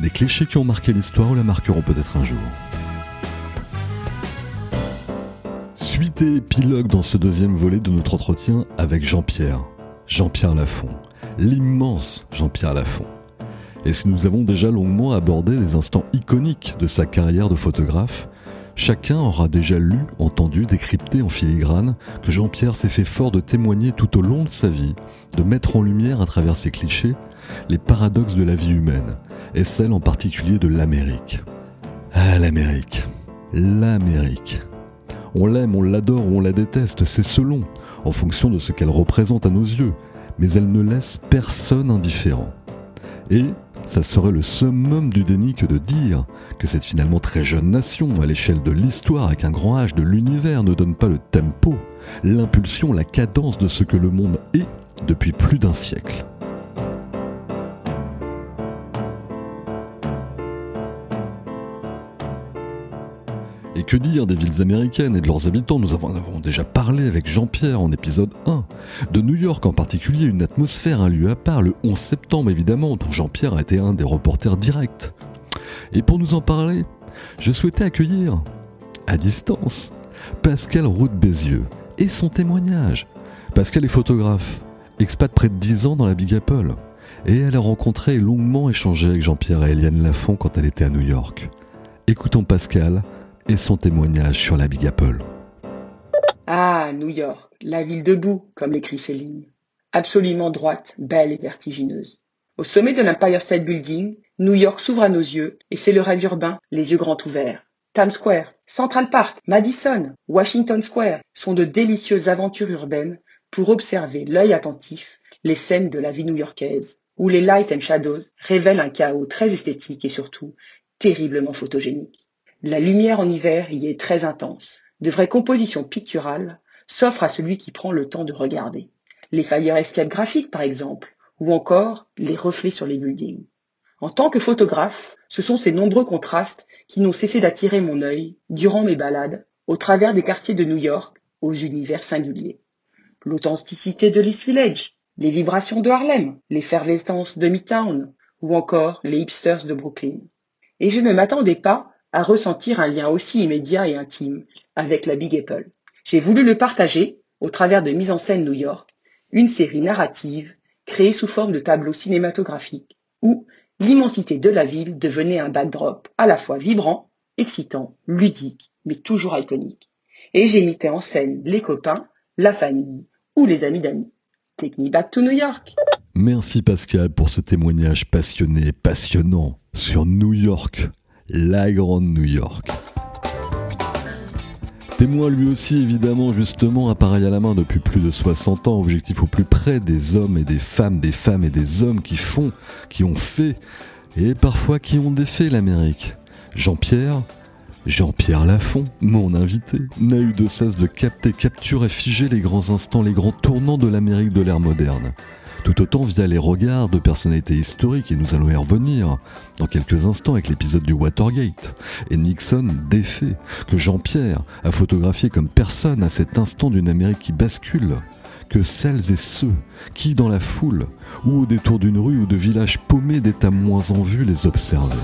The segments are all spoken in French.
des clichés qui ont marqué l'histoire ou la marqueront peut-être un jour. Suite et épilogue dans ce deuxième volet de notre entretien avec Jean-Pierre. Jean-Pierre Lafont. L'immense Jean-Pierre Lafont. Et si nous avons déjà longuement abordé les instants iconiques de sa carrière de photographe, chacun aura déjà lu, entendu, décrypté en filigrane que Jean-Pierre s'est fait fort de témoigner tout au long de sa vie, de mettre en lumière à travers ses clichés les paradoxes de la vie humaine, et celle en particulier de l'Amérique. Ah, l'Amérique. L'Amérique. On l'aime, on l'adore ou on la déteste, c'est selon, en fonction de ce qu'elle représente à nos yeux, mais elle ne laisse personne indifférent. Et ça serait le summum du déni que de dire que cette finalement très jeune nation, à l'échelle de l'histoire avec un grand H de l'univers, ne donne pas le tempo, l'impulsion, la cadence de ce que le monde est depuis plus d'un siècle. Que dire des villes américaines et de leurs habitants? Nous en avons déjà parlé avec Jean-Pierre en épisode 1. De New York en particulier, une atmosphère, un lieu à part, le 11 septembre évidemment, dont Jean-Pierre a été un des reporters directs. Et pour nous en parler, je souhaitais accueillir, à distance, Pascal Route Bézieux et son témoignage. Pascal est photographe, expat près de 10 ans dans la Big Apple. Et elle a rencontré et longuement échangé avec Jean-Pierre et Eliane Lafont quand elle était à New York. Écoutons Pascal et son témoignage sur la Big Apple. Ah, New York, la ville debout, comme l'écrit Céline. Absolument droite, belle et vertigineuse. Au sommet de l'Empire State Building, New York s'ouvre à nos yeux et c'est le rêve urbain, les yeux grands ouverts. Times Square, Central Park, Madison, Washington Square sont de délicieuses aventures urbaines pour observer l'œil attentif les scènes de la vie new-yorkaise, où les light and shadows révèlent un chaos très esthétique et surtout terriblement photogénique. La lumière en hiver y est très intense. De vraies compositions picturales s'offrent à celui qui prend le temps de regarder. Les fire escape graphiques par exemple, ou encore les reflets sur les buildings. En tant que photographe, ce sont ces nombreux contrastes qui n'ont cessé d'attirer mon œil durant mes balades au travers des quartiers de New York aux univers singuliers. L'authenticité de l'East Village, les vibrations de Harlem, l'effervescence de Midtown ou encore les hipsters de Brooklyn. Et je ne m'attendais pas à ressentir un lien aussi immédiat et intime avec la Big Apple. J'ai voulu le partager au travers de Mise en scène New York, une série narrative créée sous forme de tableaux cinématographiques où l'immensité de la ville devenait un backdrop à la fois vibrant, excitant, ludique, mais toujours iconique. Et j'ai mis en scène les copains, la famille ou les amis d'amis. Take me back to New York. Merci Pascal pour ce témoignage passionné passionnant sur New York, la grande New York. Témoin lui aussi évidemment justement appareil à la main depuis plus de 60 ans, objectif au plus près des hommes et des femmes, des femmes et des hommes qui font, qui ont fait et parfois qui ont défait l'Amérique. Jean-Pierre, Jean-Pierre Lafont, mon invité, n'a eu de cesse de capter, capturer, figer les grands instants, les grands tournants de l'Amérique de l'ère moderne tout autant via les regards de personnalités historiques, et nous allons y revenir dans quelques instants avec l'épisode du Watergate, et Nixon défait, que Jean-Pierre a photographié comme personne à cet instant d'une Amérique qui bascule, que celles et ceux qui, dans la foule, ou au détour d'une rue ou de village paumé d'état moins en vue, les observaient.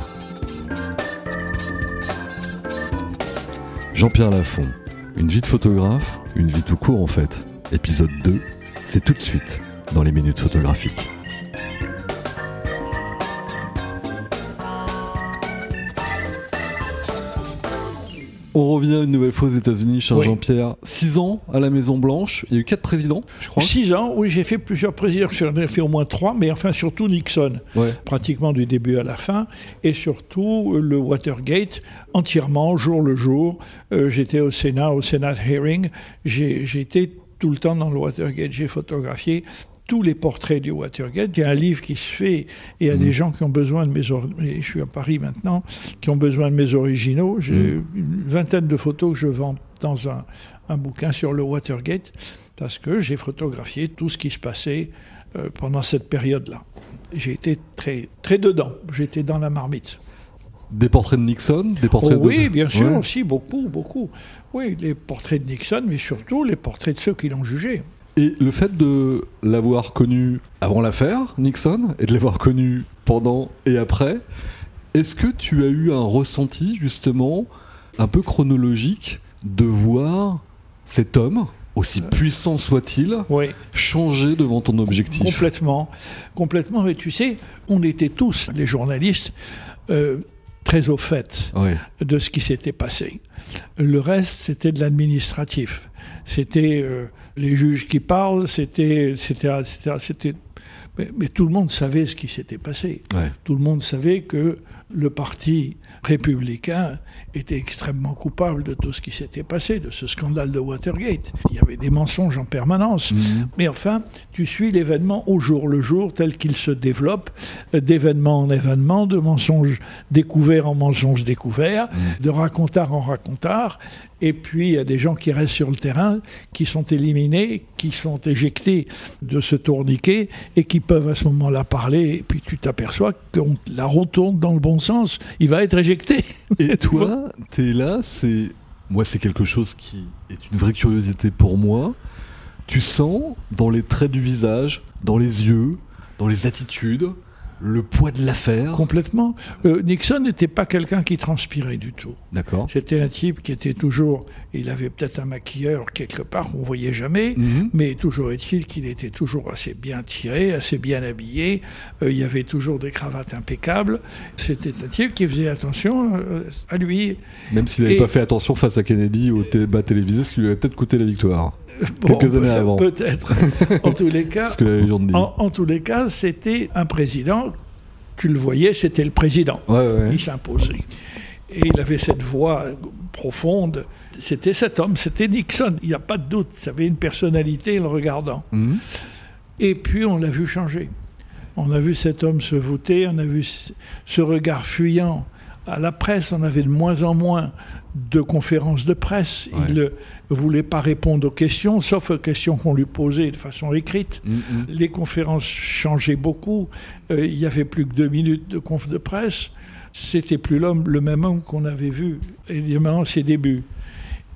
Jean-Pierre Lafont, une vie de photographe, une vie tout court en fait. Épisode 2, c'est tout de suite dans les minutes photographiques. On revient une nouvelle fois aux États-Unis, cher Jean-Pierre. Six ans à la Maison Blanche. Il y a eu quatre présidents, je crois. Six ans, oui, j'ai fait plusieurs présidents. J'en ai fait au moins trois, mais enfin surtout Nixon, pratiquement du début à la fin, et surtout le Watergate entièrement, jour le jour. Euh, j'étais au Sénat, au Senate hearing. J'étais tout le temps dans le Watergate. J'ai photographié tous les portraits du Watergate. Il y a un livre qui se fait et il y a des mmh. gens qui ont besoin de mes je suis à Paris maintenant, qui ont besoin de mes originaux. J'ai mmh. une vingtaine de photos que je vends dans un, un bouquin sur le Watergate parce que j'ai photographié tout ce qui se passait euh, pendant cette période-là. J'ai été très, très dedans, j'étais dans la marmite. Des portraits de Nixon des portraits oh Oui, bien sûr, aussi, beaucoup, beaucoup. Oui, les portraits de Nixon, mais surtout les portraits de ceux qui l'ont jugé. Et le fait de l'avoir connu avant l'affaire, Nixon, et de l'avoir connu pendant et après, est-ce que tu as eu un ressenti, justement, un peu chronologique, de voir cet homme, aussi euh. puissant soit-il, changer devant ton objectif? Complètement, complètement. Mais tu sais, on était tous, les journalistes, euh, très au fait de ce qui s'était passé. Le reste, c'était de l'administratif. C'était euh, les juges qui parlent, c'était, c'était, c'était, mais, tout le monde savait ce qui s'était passé. Tout le monde savait que le parti républicain était extrêmement coupable de tout ce qui s'était passé, de ce scandale de Watergate. Il y avait des mensonges en permanence. Mhm. Mais enfin, tu suis l'événement au jour le jour tel qu'il se développe, d'événement en événement, de mensonges découverts en mensonges découverts, mhm. de racontard en racontard. Et puis, il y a des gens qui restent sur le terrain, qui sont éliminés, qui sont éjectés de ce tourniquet et qui peuvent à ce moment-là parler. Et puis, tu t'aperçois que la roue tourne dans le bon sens. Il va être éjecté. Et toi, tu es là, c'est. Moi, c'est quelque chose qui est une vraie curiosité pour moi. Tu sens dans les traits du visage, dans les yeux, dans les attitudes, le poids de l'affaire Complètement. Euh, Nixon n'était pas quelqu'un qui transpirait du tout. D'accord. C'était un type qui était toujours. Il avait peut-être un maquilleur quelque part, on ne voyait jamais, mhm. mais toujours est-il qu'il était toujours assez bien tiré, assez bien habillé. Euh, il y avait toujours des cravates impeccables. C'était un type qui faisait attention euh, à lui. Même s'il n'avait pas fait attention face à Kennedy au débat télévisé, ce qui lui avait peut-être coûté la victoire. Quelques années avant. Peut-être. En tous les cas, En, tous les cas, c'était un président. Tu le voyais, c'était le président. Il s'imposait. Et il avait cette voix profonde. C'était cet homme, c'était Nixon. Il n'y a pas de doute. Il avait une personnalité, le regardant. Mhm. Et puis, on l'a vu changer. On a vu cet homme se voûter, on a vu ce regard fuyant à la presse, on avait de moins en moins de conférences de presse. Il ne voulait pas répondre aux questions, sauf aux questions qu'on lui posait de façon écrite. Mm, mm. Les conférences changeaient beaucoup. Euh, il n'y avait plus que deux minutes de conf de presse. C'était plus l'homme, le même homme qu'on avait vu évidemment ses débuts.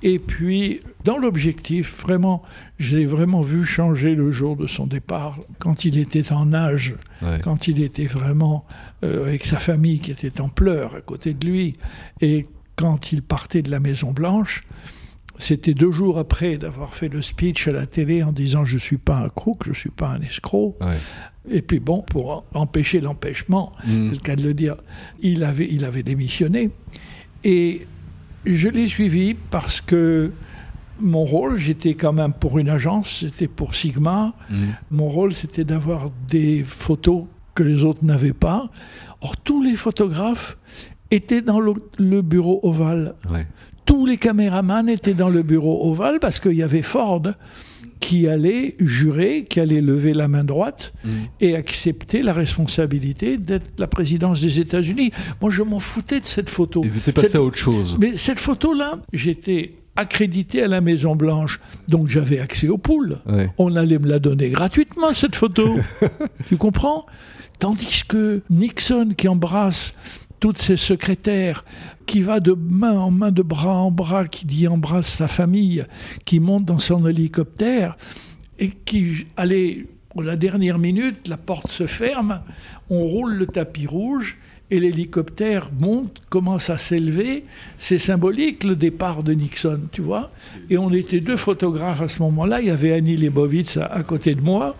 Et puis, dans l'objectif, vraiment, je l'ai vraiment vu changer le jour de son départ, quand il était en âge, quand il était vraiment euh, avec sa famille qui était en pleurs à côté de lui, et quand il partait de la Maison Blanche. C'était deux jours après d'avoir fait le speech à la télé en disant je suis pas un crook, je suis pas un escroc. Et puis bon, pour empêcher l'empêchement, mmh. c'est le cas de le dire, il avait, il avait démissionné. Et je l'ai suivi parce que mon rôle, j'étais quand même pour une agence, c'était pour Sigma. Mm. Mon rôle, c'était d'avoir des photos que les autres n'avaient pas. Or, tous les photographes étaient dans le, bureau ovale. Tous les caméramans étaient dans le bureau ovale parce qu'il y avait Ford qui allait jurer, qui allait lever la main droite mm. et accepter la responsabilité d'être la présidence des États-Unis. Moi, je m'en foutais de cette photo. Ils étaient passés à autre chose. Mais cette photo-là, j'étais accrédité à la Maison Blanche, donc j'avais accès aux poules. On allait me la donner gratuitement, cette photo. tu comprends? Tandis que Nixon, qui embrasse toutes ses secrétaires, qui va de main en main, de bras en bras, qui dit embrasse sa famille, qui monte dans son hélicoptère, et qui, allez, la dernière minute, la porte se ferme, on roule le tapis rouge, et l'hélicoptère monte, commence à s'élever. C'est symbolique le départ de Nixon, tu vois. Et on était deux photographes à ce moment-là. Il y avait Annie Leibovitz à, côté de moi.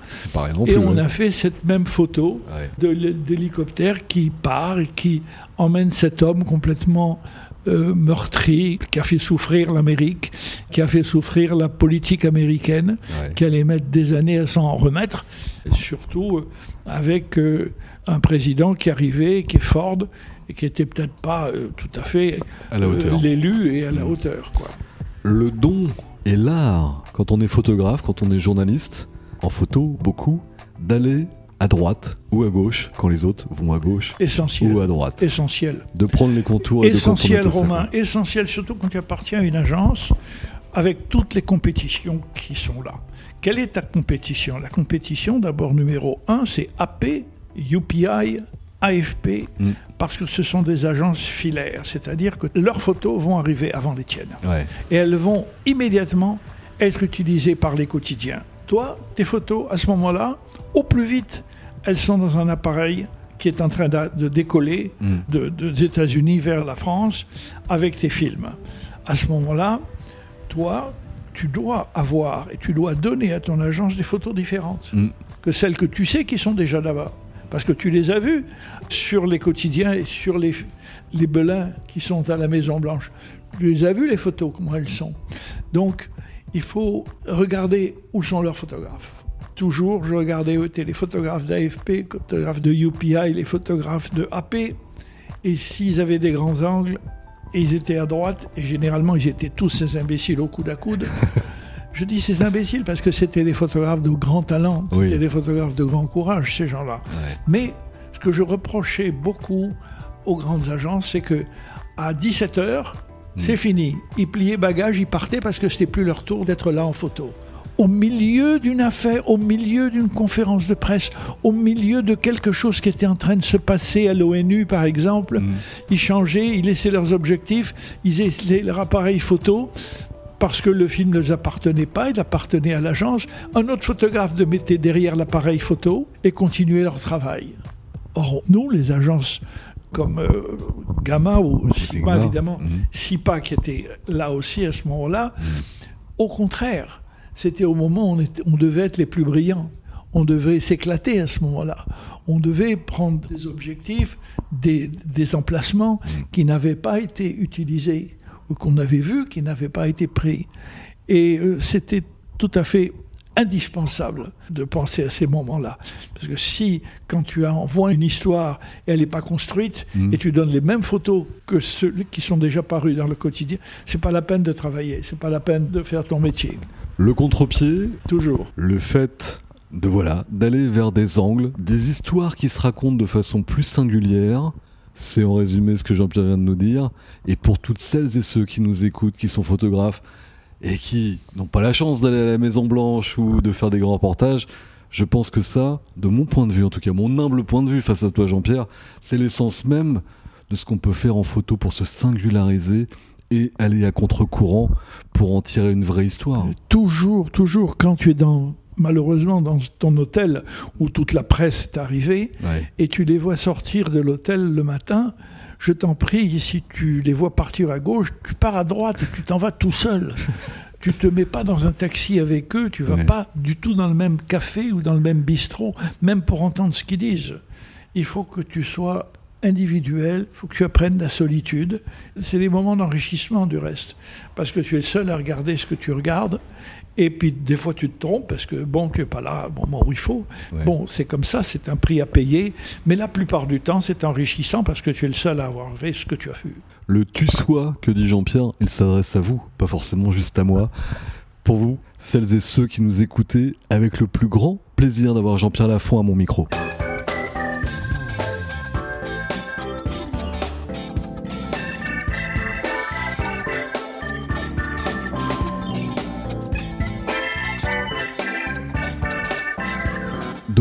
et on a fait cette même photo d'hélicoptère qui part et qui emmène cet homme complètement euh, meurtri, qui a fait souffrir l'Amérique, qui a fait souffrir la politique américaine, qui allait mettre des années à s'en remettre, surtout euh, avec euh, un président qui arrivait, qui est Ford, et qui était peut-être pas tout à fait l'élu et à la hauteur. Quoi. Le don et l'art, quand on est photographe, quand on est journaliste, en photo, beaucoup, d'aller à droite ou à gauche quand les autres vont à gauche essentiel. ou à droite. Essentiel. De prendre les contours. Essentiel, Romain. Essentiel, surtout quand tu appartiens à une agence avec toutes les compétitions qui sont là. Quelle est ta compétition? La compétition, d'abord numéro un, c'est AP, UPI, AFP, mm. parce que ce sont des agences filaires, c'est-à-dire que leurs photos vont arriver avant les tiennes. Et elles vont immédiatement être utilisées par les quotidiens. Toi, tes photos, à ce moment-là, au plus vite, elles sont dans un appareil qui est en train de, décoller mm. des États-Unis vers la France avec tes films. À ce moment-là, toi, tu dois avoir et tu dois donner à ton agence des photos différentes mm. que celles que tu sais qui sont déjà là-bas. Parce que tu les as vues sur les quotidiens et sur les, les belins qui sont à la Maison Blanche. Tu les as vues, les photos, comment elles sont. Donc, il faut regarder où sont leurs photographes toujours, je regardais les photographes d'AFP, les photographes de UPI, les photographes de AP, et s'ils avaient des grands angles, ils étaient à droite, et généralement ils étaient tous ces imbéciles au coude à coude. je dis ces imbéciles parce que c'était des photographes de grand talent, c'était des photographes de grand courage, ces gens-là. Mais ce que je reprochais beaucoup aux grandes agences, c'est que à 17 h c'est hmm. fini. Ils pliaient bagages, ils partaient parce que c'était plus leur tour d'être là en photo au milieu d'une affaire, au milieu d'une conférence de presse, au milieu de quelque chose qui était en train de se passer à l'ONU, par exemple. Mm. Ils changeaient, ils laissaient leurs objectifs, ils laissaient leur appareil photo parce que le film ne leur appartenait pas, il appartenait à l'agence. Un autre photographe de mettait derrière l'appareil photo et continuait leur travail. Or, nous, les agences comme euh, Gamma ou SIPA, évidemment, mm. SIPA qui était là aussi à ce moment-là, mm. au contraire, c'était au moment où on, devait être les plus brillants. On devait s'éclater à ce moment-là. On devait prendre des objectifs, des, emplacements qui n'avaient pas été utilisés ou qu'on avait vus qui n'avaient pas été pris. Et euh, c'était tout à fait indispensable de penser à ces moments-là. Parce que si, quand tu envoies une histoire et elle n'est pas construite, mm. et tu donnes les mêmes photos que ceux qui sont déjà parus dans le quotidien, c'est pas la peine de travailler, c'est pas la peine de faire ton métier. Le contre-pied, toujours. Le fait de voilà, d'aller vers des angles, des histoires qui se racontent de façon plus singulière. C'est en résumé ce que Jean-Pierre vient de nous dire. Et pour toutes celles et ceux qui nous écoutent, qui sont photographes et qui n'ont pas la chance d'aller à la Maison Blanche ou de faire des grands reportages, je pense que ça, de mon point de vue, en tout cas mon humble point de vue face à toi Jean-Pierre, c'est l'essence même de ce qu'on peut faire en photo pour se singulariser et aller à contre-courant pour en tirer une vraie histoire. Toujours, toujours, quand tu es dans malheureusement dans ton hôtel où toute la presse est arrivée et tu les vois sortir de l'hôtel le matin, je t'en prie, si tu les vois partir à gauche, tu pars à droite et tu t'en vas tout seul. tu te mets pas dans un taxi avec eux, tu vas pas du tout dans le même café ou dans le même bistrot, même pour entendre ce qu'ils disent. Il faut que tu sois individuel, il faut que tu apprennes la solitude. C'est des moments d'enrichissement du reste, parce que tu es seul à regarder ce que tu regardes, et puis des fois tu te trompes, parce que bon, tu n'es pas là au moment où il faut. Bon, c'est comme ça, c'est un prix à payer, mais la plupart du temps, c'est enrichissant parce que tu es le seul à avoir fait ce que tu as vu. Le tu sois que dit Jean-Pierre, il s'adresse à vous, pas forcément juste à moi. Pour vous, celles et ceux qui nous écoutez, avec le plus grand plaisir d'avoir Jean-Pierre Lafont à mon micro.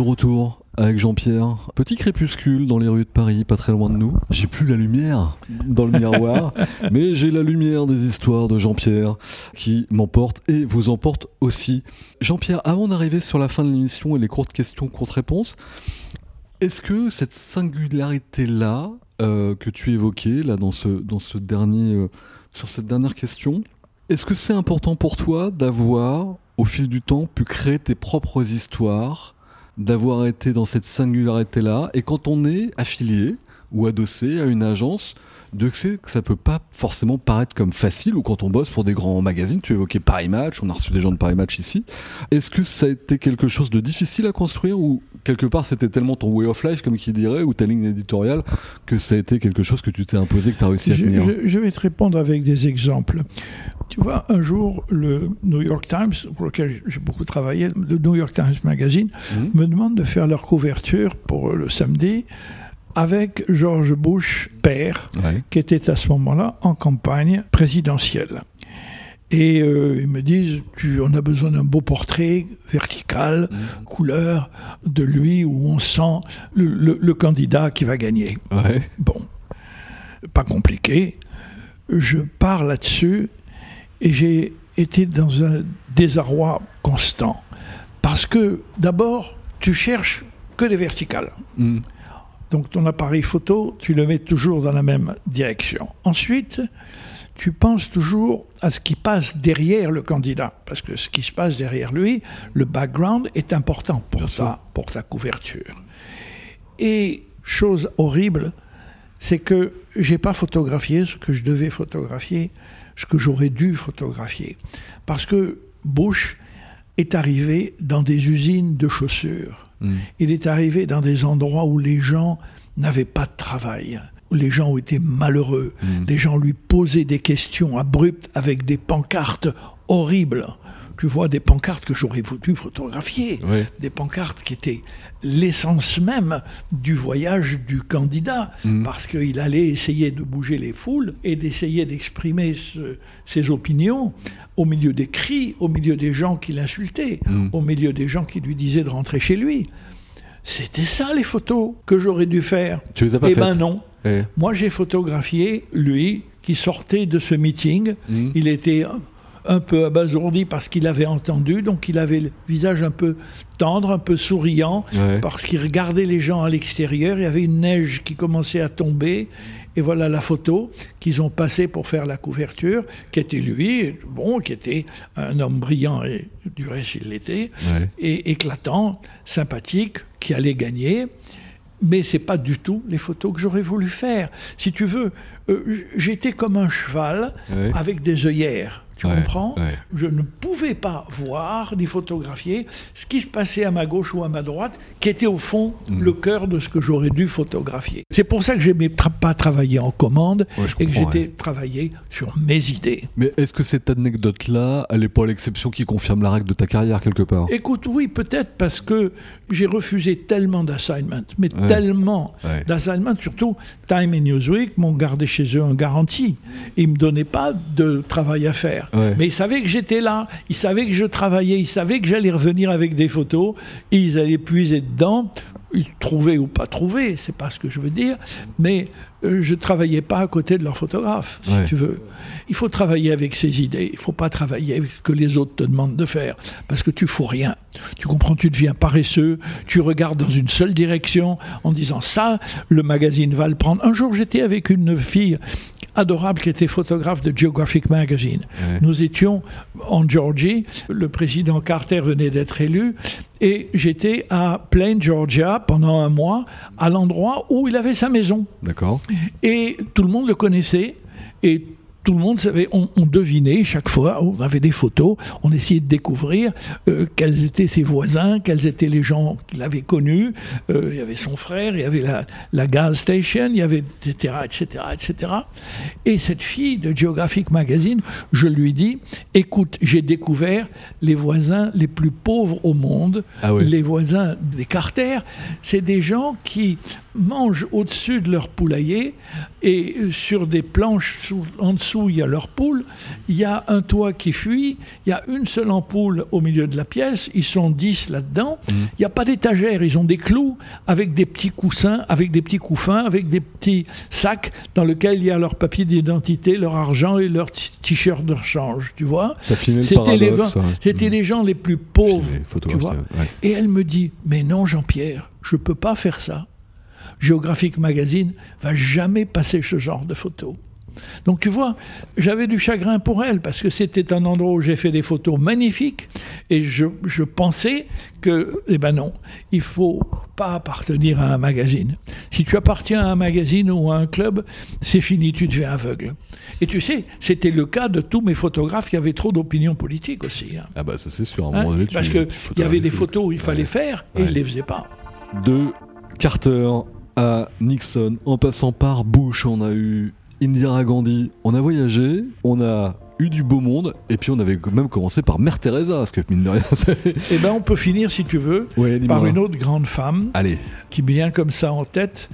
De retour avec Jean-Pierre. Petit crépuscule dans les rues de Paris, pas très loin de nous. J'ai plus la lumière dans le miroir, mais j'ai la lumière des histoires de Jean-Pierre qui m'emporte et vous emporte aussi. Jean-Pierre, avant d'arriver sur la fin de l'émission et les courtes questions, courtes réponses, est-ce que cette singularité-là euh, que tu évoquais là dans ce, dans ce dernier, euh, sur cette dernière question, est-ce que c'est important pour toi d'avoir, au fil du temps, pu créer tes propres histoires d'avoir été dans cette singularité-là. Et quand on est affilié, ou adossé à une agence de que ça peut pas forcément paraître comme facile ou quand on bosse pour des grands magazines. Tu évoquais Paris Match, on a reçu des gens de Paris Match ici. Est-ce que ça a été quelque chose de difficile à construire ou quelque part c'était tellement ton way of life, comme qui dirait, ou ta ligne éditoriale, que ça a été quelque chose que tu t'es imposé, que tu as réussi à tenir? je, vais te répondre avec des exemples. Tu vois, un jour, le New York Times, pour lequel j'ai beaucoup travaillé, le New York Times Magazine, mhm. me demande de faire leur couverture pour le samedi avec George Bush père, qui était à ce moment-là en campagne présidentielle. Et euh, ils me disent, tu, on a besoin d'un beau portrait vertical, mhm. couleur, de lui où on sent le, candidat qui va gagner. Bon, pas compliqué. Je pars là-dessus et j'ai été dans un désarroi constant. Parce que d'abord, tu cherches que des verticales. Mhm. Donc ton appareil photo, tu le mets toujours dans la même direction. Ensuite, tu penses toujours à ce qui passe derrière le candidat, parce que ce qui se passe derrière lui, le background est important pour, ta, pour ta couverture. Et chose horrible, c'est que j'ai pas photographié ce que je devais photographier, ce que j'aurais dû photographier, parce que Bush est arrivé dans des usines de chaussures Mm. Il est arrivé dans des endroits où les gens n'avaient pas de travail, où les gens étaient malheureux. Mm. Les gens lui posaient des questions abruptes avec des pancartes horribles tu vois des pancartes que j'aurais voulu photographier, des pancartes qui étaient l'essence même du voyage du candidat, mm. parce qu'il allait essayer de bouger les foules et d'essayer d'exprimer ses opinions au milieu des cris, au milieu des gens qui l'insultaient, mm. au milieu des gens qui lui disaient de rentrer chez lui. C'était ça les photos que j'aurais dû faire. Tu les as pas Eh ben non. Moi j'ai photographié lui qui sortait de ce meeting. Mm. Il était un peu abasourdi parce qu'il avait entendu, donc il avait le visage un peu tendre, un peu souriant, parce qu'il regardait les gens à l'extérieur, il y avait une neige qui commençait à tomber, et voilà la photo qu'ils ont passée pour faire la couverture, qui était lui, bon, qui était un homme brillant, et du reste il l'était, et éclatant, sympathique, qui allait gagner mais c'est pas du tout les photos que j'aurais voulu faire. Si tu veux, euh, j'étais comme un cheval avec des œillères. Tu comprends Je ne pouvais pas voir ni photographier ce qui se passait à ma gauche ou à ma droite, qui était au fond mm. le cœur de ce que j'aurais dû photographier. C'est pour ça que je n'aimais pas travailler en commande et que j'étais travaillé sur mes idées. Mais est-ce que cette anecdote-là, elle n'est pas l'exception qui confirme la règle de ta carrière quelque part? Écoute, oui, peut-être parce que j'ai refusé tellement d'assignments, mais tellement d'assignments, surtout Time et Newsweek m'ont gardé chez eux en garantie. Ils ne me donnaient pas de travail à faire. Mais ils savaient que j'étais là, ils savaient que je travaillais, ils savaient que j'allais revenir avec des photos, et ils allaient puiser dedans. Trouver ou pas trouver, c'est pas ce que je veux dire, mais euh, je travaillais pas à côté de leur photographe, si tu veux. Il faut travailler avec ses idées, il faut pas travailler avec ce que les autres te demandent de faire, parce que tu fous rien. Tu comprends, tu deviens paresseux, tu regardes dans une seule direction en disant ça, le magazine va le prendre. Un jour, j'étais avec une fille adorable qui était photographe de Geographic Magazine. Nous étions en Georgie, le président Carter venait d'être élu, et j'étais à Plain, Georgia, pendant un mois, à l'endroit où il avait sa maison. D'accord. Et tout le monde le connaissait, et tout le monde savait, on, devinait chaque fois, on avait des photos, on essayait de découvrir euh, quels étaient ses voisins, quels étaient les gens qu'il avait connus. Euh, il y avait son frère, il y avait la, la gas station, il y avait etc., etc., etc. Et cette fille de Geographic Magazine, je lui dis, écoute, j'ai découvert les voisins les plus pauvres au monde, ah les voisins des Carter, c'est des gens qui mangent au-dessus de leur poulailler et sur des planches en dessous, il y a leur poule, il y a un toit qui fuit, il y a une seule ampoule au milieu de la pièce, ils sont dix là-dedans, mmh. il n'y a pas d'étagère, ils ont des clous avec des petits coussins, avec des petits couffins, avec des petits sacs dans lesquels il y a leur papier d'identité, leur argent et leur t-shirt de rechange, tu vois. C'était les, mmh. les gens les plus pauvres, tu vois. Et elle me dit, mais non Jean-Pierre, je ne peux pas faire ça. Geographic Magazine va jamais passer ce genre de photos. Donc tu vois, j'avais du chagrin pour elle parce que c'était un endroit où j'ai fait des photos magnifiques et je, je pensais que, eh ben non, il faut pas appartenir à un magazine. Si tu appartiens à un magazine ou à un club, c'est fini, tu deviens aveugle. Et tu sais, c'était le cas de tous mes photographes qui avaient trop d'opinion politique aussi. Hein. Ah bah ça c'est sûr. Hein? parce qu'il y avait des photos où il fallait faire et ils les faisaient pas. De Carter à Nixon, en passant par Bush, on a eu Indira Gandhi, on a voyagé, on a eu du beau monde, et puis on avait même commencé par Mère Teresa, parce que mine de rien. Eh ben, on peut finir, si tu veux, par une autre grande femme, Allez. qui vient comme ça en tête.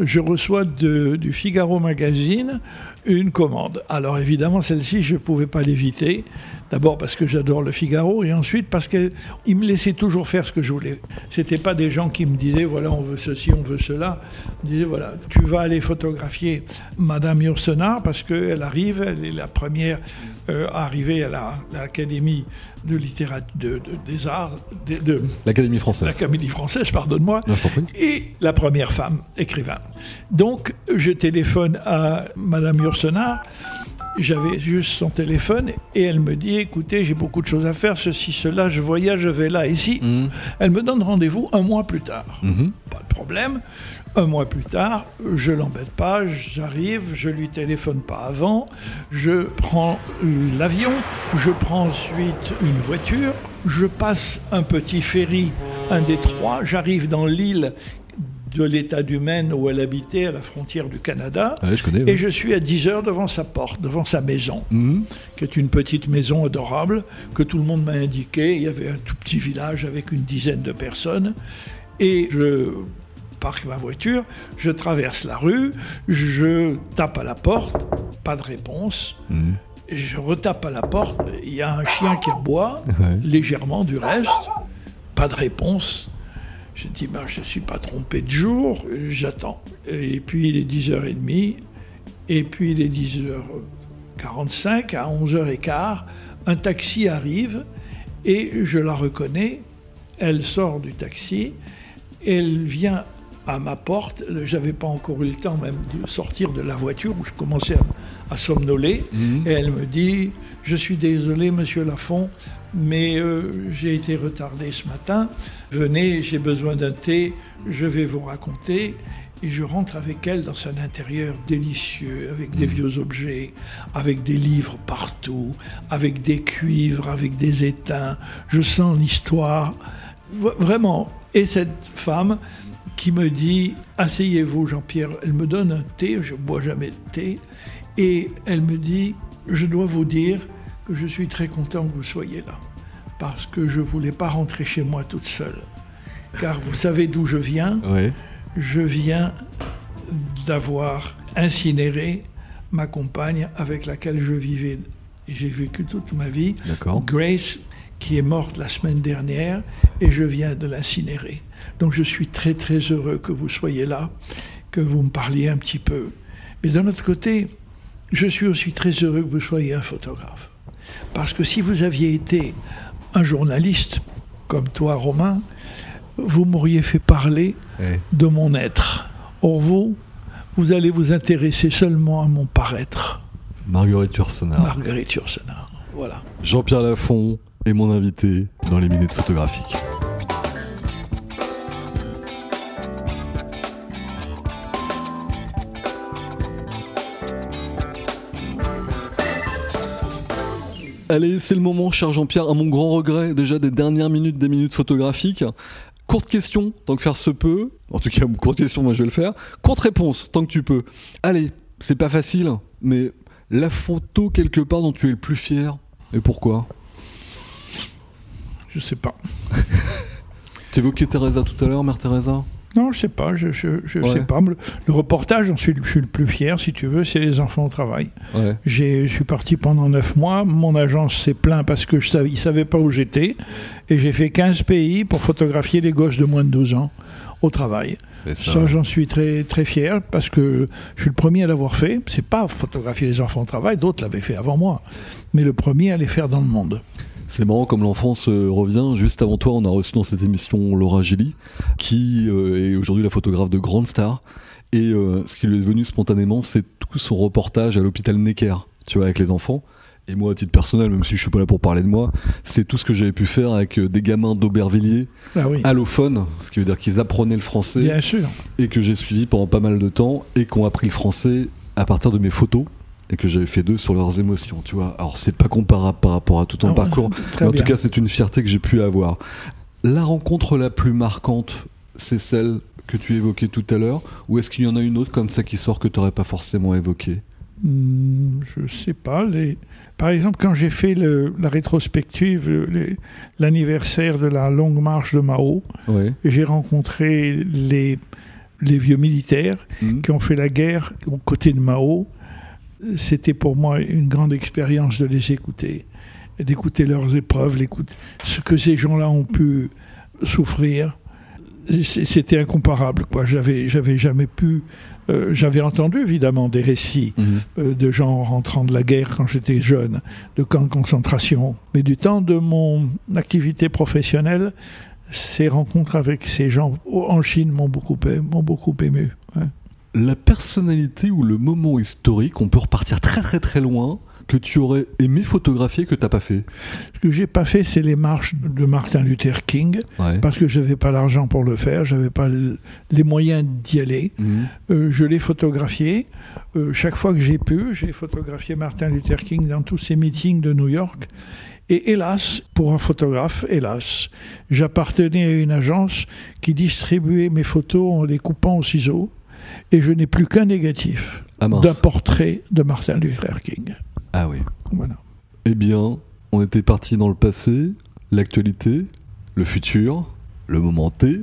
Je reçois du Figaro Magazine une commande. Alors évidemment, celle-ci, je ne pouvais pas l'éviter. D'abord parce que j'adore le Figaro et ensuite parce qu'ils me laissaient toujours faire ce que je voulais. C'était pas des gens qui me disaient voilà on veut ceci, on veut cela. Ils disaient voilà tu vas aller photographier Madame Yourcenar parce qu'elle arrive, elle est la première euh, arrivée à l'Académie de littérature de, des arts de, l'Académie française. L'Académie française, pardonne-moi. Et la première femme écrivain. Donc je téléphone à Madame Yourcenar j'avais juste son téléphone et elle me dit écoutez, j'ai beaucoup de choses à faire, ceci, cela, je voyage, je vais là, ici. Mhm. Elle me donne rendez-vous un mois plus tard. Mhm. Pas de problème. Un mois plus tard, je l'embête pas, j'arrive, je lui téléphone pas avant, je prends l'avion, je prends ensuite une voiture, je passe un petit ferry, un des trois, j'arrive dans l'île de l'état du Maine où elle habitait, à la frontière du Canada. Ah et je suis à 10 heures devant sa porte, devant sa maison, mhm. qui est une petite maison adorable que tout le monde m'a indiqué. Il y avait un tout petit village avec une dizaine de personnes. Et je parque ma voiture, je traverse la rue, je tape à la porte, pas de réponse. Je retape à la porte, il y a un chien qui aboie, légèrement du reste, pas de réponse. Je dis, ben, je ne suis pas trompé de jour, j'attends. Et puis il est 10h30, et puis il est 10h45, à 11h15, un taxi arrive, et je la reconnais, elle sort du taxi, elle vient à ma porte, j'avais pas encore eu le temps même de sortir de la voiture où je commençais à, somnoler, mhm. et elle me dit, je suis désolé monsieur Lafont, mais euh, j'ai été retardé ce matin. Venez, j'ai besoin d'un thé, je vais vous raconter. Et je rentre avec elle dans un intérieur délicieux, avec des mm. vieux objets, avec des livres partout, avec des cuivres, avec des étains. Je sens l'histoire. Vraiment. Et cette femme qui me dit Asseyez-vous, Jean-Pierre. Elle me donne un thé, je ne bois jamais de thé. Et elle me dit Je dois vous dire que je suis très content que vous soyez là parce que je ne voulais pas rentrer chez moi toute seule. Car vous savez d'où je viens Je viens d'avoir incinéré ma compagne avec laquelle je vivais et j'ai vécu toute ma vie. Grace, qui est morte la semaine dernière, et je viens de l'incinérer. Donc je suis très très heureux que vous soyez là, que vous me parliez un petit peu. Mais d'un autre côté, je suis aussi très heureux que vous soyez un photographe. Parce que si vous aviez été un journaliste comme toi, Romain, vous m'auriez fait parler de mon être. Or, vous, vous allez vous intéresser seulement à mon paraître. Marguerite Yourcenar. Marguerite Yourcenar, voilà. Jean-Pierre Lafont est mon invité dans les minutes photographiques. Allez, c'est le moment, cher Jean-Pierre, à mon grand regret, déjà des dernières minutes, des minutes photographiques. Courte question, tant que faire se peut. En tout cas, courte question, moi je vais le faire. Courte réponse, tant que tu peux. Allez, c'est pas facile, mais la photo quelque part dont tu es le plus fier, et pourquoi? Je sais pas. T'évoquais Teresa tout à l'heure, mère Teresa? Non, je sais pas, je, je, sais pas. Le, reportage, dont je suis le plus fier, si tu veux, c'est les enfants au travail. Je suis parti pendant neuf mois. Mon agence s'est plaint parce que je savais, il savait pas où j'étais, et j'ai fait 15 pays pour photographier les gosses de moins de 12 ans au travail. Ça, j'en suis très très fier parce que je suis le premier à l'avoir fait. C'est pas photographier les enfants au travail, d'autres l'avaient fait avant moi, mais le premier à les faire dans le monde. C'est marrant comme l'enfance revient. Juste avant toi, on a reçu dans cette émission Laura Gilly, qui euh, est aujourd'hui la photographe de grandes stars. Et euh, ce qui lui est venu spontanément, c'est tout son reportage à l'hôpital Necker, tu vois, avec les enfants. Et moi, à titre personnel, même si je suis pas là pour parler de moi, c'est tout ce que j'avais pu faire avec euh, des gamins d'Aubervilliers, ah allophones, ce qui veut dire qu'ils apprenaient le français. Bien sûr. Et que j'ai suivi pendant pas mal de temps et qui ont appris le français à partir de mes photos et que j'avais fait d'eux sur leurs émotions, tu vois. Alors, c'est pas comparable par rapport à tout ton ah parcours, mais en tout cas, c'est une fierté que j'ai pu avoir. La rencontre la plus marquante, c'est celle que tu évoquais tout à l'heure, ou est-ce qu'il y en a une autre comme ça qui sort que tu n'aurais pas forcément évoquée? Hmm, Je sais pas. Les... Par exemple, quand j'ai fait la rétrospective, l'anniversaire de la longue marche de Mao, j'ai rencontré les, les vieux militaires hmm. qui ont fait la guerre aux côtés de Mao. C'était pour moi une grande expérience de les écouter, d'écouter leurs épreuves, ce que ces gens-là ont pu souffrir c'était incomparable. Quoi. J'avais, j'avais jamais pu. Euh, j'avais entendu évidemment des récits mhm. euh, de gens rentrant de la guerre quand j'étais jeune, de camps de concentration. Mais du temps de mon activité professionnelle, ces rencontres avec ces gens en Chine m'ont beaucoup, m'ont beaucoup ému. La personnalité ou le moment historique, on peut repartir très très très loin que tu aurais aimé photographier que tu n'as pas fait? Ce que j'ai pas fait, c'est les marches de Martin Luther King, parce que je n'avais pas l'argent pour le faire, j'avais pas les moyens d'y aller. Mhm. Euh, je l'ai photographié. Euh, chaque fois que j'ai pu, j'ai photographié Martin Luther King dans tous ses meetings de New York. Et hélas, pour un photographe, hélas, j'appartenais à une agence qui distribuait mes photos en les coupant au ciseau, et je n'ai plus qu'un négatif ah d'un portrait de Martin Luther King. Ah oui. Voilà. Eh bien, on était parti dans le passé, l'actualité, le futur, le moment T.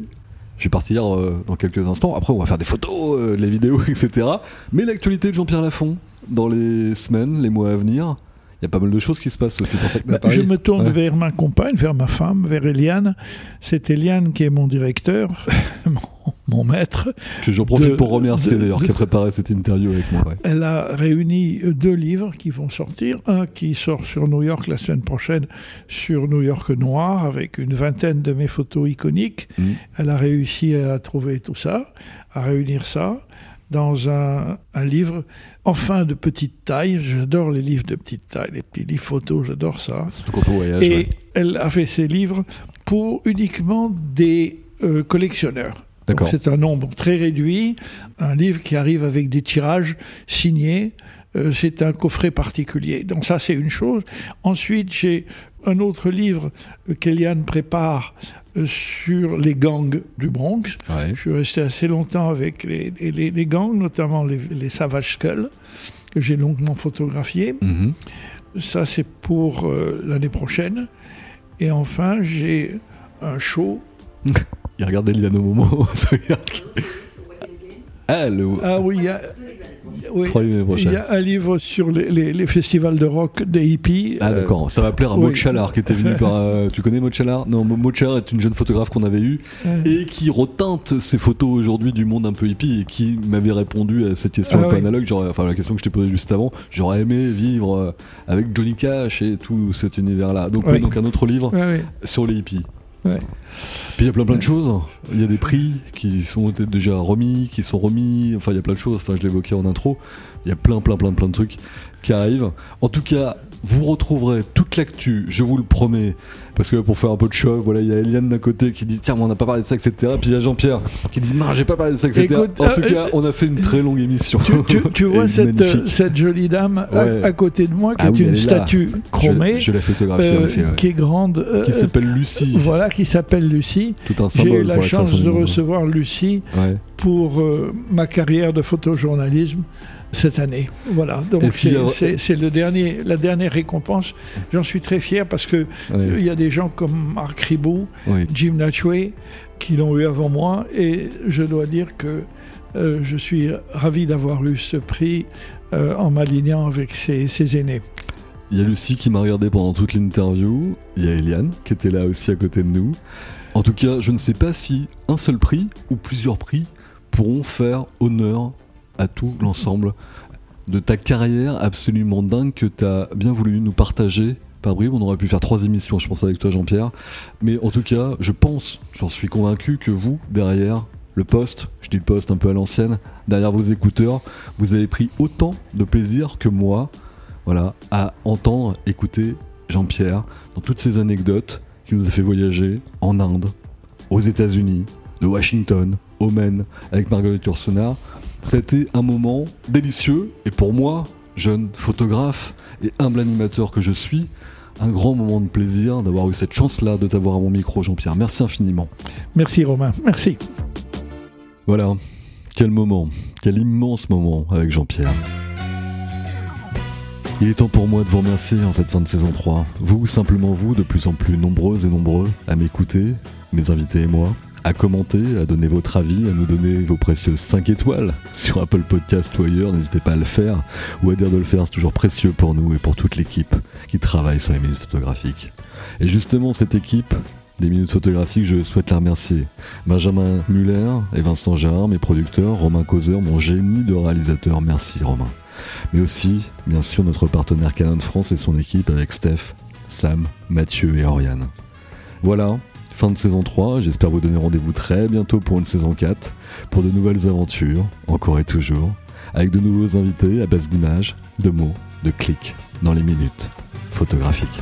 Je vais partir euh, dans quelques instants. Après, on va faire des photos, euh, les vidéos, etc. Mais l'actualité de Jean-Pierre Lafont dans les semaines, les mois à venir. Il y a pas mal de choses qui se passent aussi pour ça bah, Je me tourne vers ma compagne, vers ma femme, vers Eliane. C'est Eliane qui est mon directeur, mon, maître. Que j'en profite pour remercier d'ailleurs, qui a préparé cette interview avec moi. Elle a réuni deux livres qui vont sortir. Un qui sort sur New York la semaine prochaine, sur New York Noir, avec une vingtaine de mes photos iconiques. Mm. Elle a réussi à trouver tout ça, à réunir ça dans un, livre, enfin de petite taille. J'adore les livres de petite taille, les petits livres photos, j'adore ça. Et elle a fait ces livres pour uniquement des euh, collectionneurs. C'est un nombre très réduit, un livre qui arrive avec des tirages signés. Euh, c'est un coffret particulier. Donc ça, c'est une chose. Ensuite, j'ai un autre livre qu'Eliane prépare euh, sur les gangs du Bronx. Je suis resté assez longtemps avec les, les, gangs, notamment les, Savage Skulls, que j'ai longuement photographié. Mhm. Ça, c'est pour euh, l'année prochaine. Et enfin, j'ai un show. Il regarde Eliane au moment. ah, ah oui, il y a il y a un livre sur les, festivals de rock des hippies. Ah d'accord, ça va plaire à Maud Chalard qui était venu par. Euh, tu connais Maud Chalard? Non, Maud Chalard est une jeune photographe qu'on avait eue et qui retinte ses photos aujourd'hui du monde un peu hippie et qui m'avait répondu à cette question ah un peu analogue. Enfin, la question que je t'ai posée juste avant. J'aurais aimé vivre euh, avec Johnny Cash et tout cet univers-là. Donc, donc un autre livre sur les hippies. Puis il y a plein plein de choses. Il y a des prix qui sont déjà remis, qui sont remis. Enfin, il y a plein de choses. Enfin, je l'évoquais en intro. Il y a plein plein plein plein de trucs qui arrivent. En tout cas, vous retrouverez toute l'actu, je vous le promets, parce que pour faire un peu de choc, voilà, il y a Eliane d'un côté qui dit tiens, on n'a pas parlé de ça, etc. Puis il y a Jean-Pierre qui dit non, j'ai pas parlé de ça, etc. en tout euh, cas, on a fait une très longue émission. Tu, vois cette, cette, jolie dame à, côté de moi, qui ah est une statue chromée, je, euh, qui est grande, euh, qui s'appelle Lucie. Voilà, qui s'appelle Lucie. Tout un symbole. J'ai eu la chance de recevoir Lucie pour ma carrière de photojournalisme cette année. Voilà, donc c'est le dernier, la dernière récompense. J'en suis très fier parce que il y a des gens comme Marc Ribot, Jim Natchway, qui l'ont eu avant moi, et je dois dire que euh, je suis ravi d'avoir eu ce prix euh, en m'alignant avec ces, aînés. Il y a Lucie qui m'a regardé pendant toute l'interview, il y a Eliane qui était là aussi à côté de nous. En tout cas, je ne sais pas si un seul prix ou plusieurs prix pourront faire honneur à tout l'ensemble de ta carrière absolument dingue que tu as bien voulu nous partager par. On aurait pu faire trois émissions, je pense, avec toi, Jean-Pierre. Mais en tout cas, je pense, j'en suis convaincu que vous, derrière, le poste, je dis le poste un peu à l'ancienne, derrière vos écouteurs, vous avez pris autant de plaisir que moi, voilà, à entendre, écouter Jean-Pierre dans toutes ces anecdotes qui nous a fait voyager en Inde, aux États-Unis, de Washington, au Maine, avec Marguerite Yourcenar. C'était un moment délicieux et pour moi, jeune photographe et humble animateur que je suis, un grand moment de plaisir d'avoir eu cette chance-là de t'avoir à mon micro, Jean-Pierre. Merci infiniment. Merci Romain, merci. Voilà, quel moment, quel immense moment avec Jean-Pierre. Il est temps pour moi de vous remercier en cette fin de saison 3. Vous, simplement vous, de plus en plus nombreux et nombreux à m'écouter, mes invités et moi, à commenter, à donner votre avis, à nous donner vos précieuses 5 étoiles sur Apple Podcast ou ailleurs, n'hésitez pas à le faire, ou à dire de le faire, c'est toujours précieux pour nous et pour toute l'équipe qui travaille sur les minutes photographiques. Et justement, cette équipe des minutes photographiques, je souhaite la remercier. Benjamin Muller et Vincent Jarre, mes producteurs, Romain Causeur, mon génie de réalisateur, merci Romain. Mais aussi, bien sûr, notre partenaire Canon France et son équipe avec Steph, Sam, Mathieu et Oriane. Voilà, fin de saison 3. J'espère vous donner rendez-vous très bientôt pour une saison 4, pour de nouvelles aventures, encore et toujours, avec de nouveaux invités à base d'images, de mots, de clics, dans les minutes photographiques.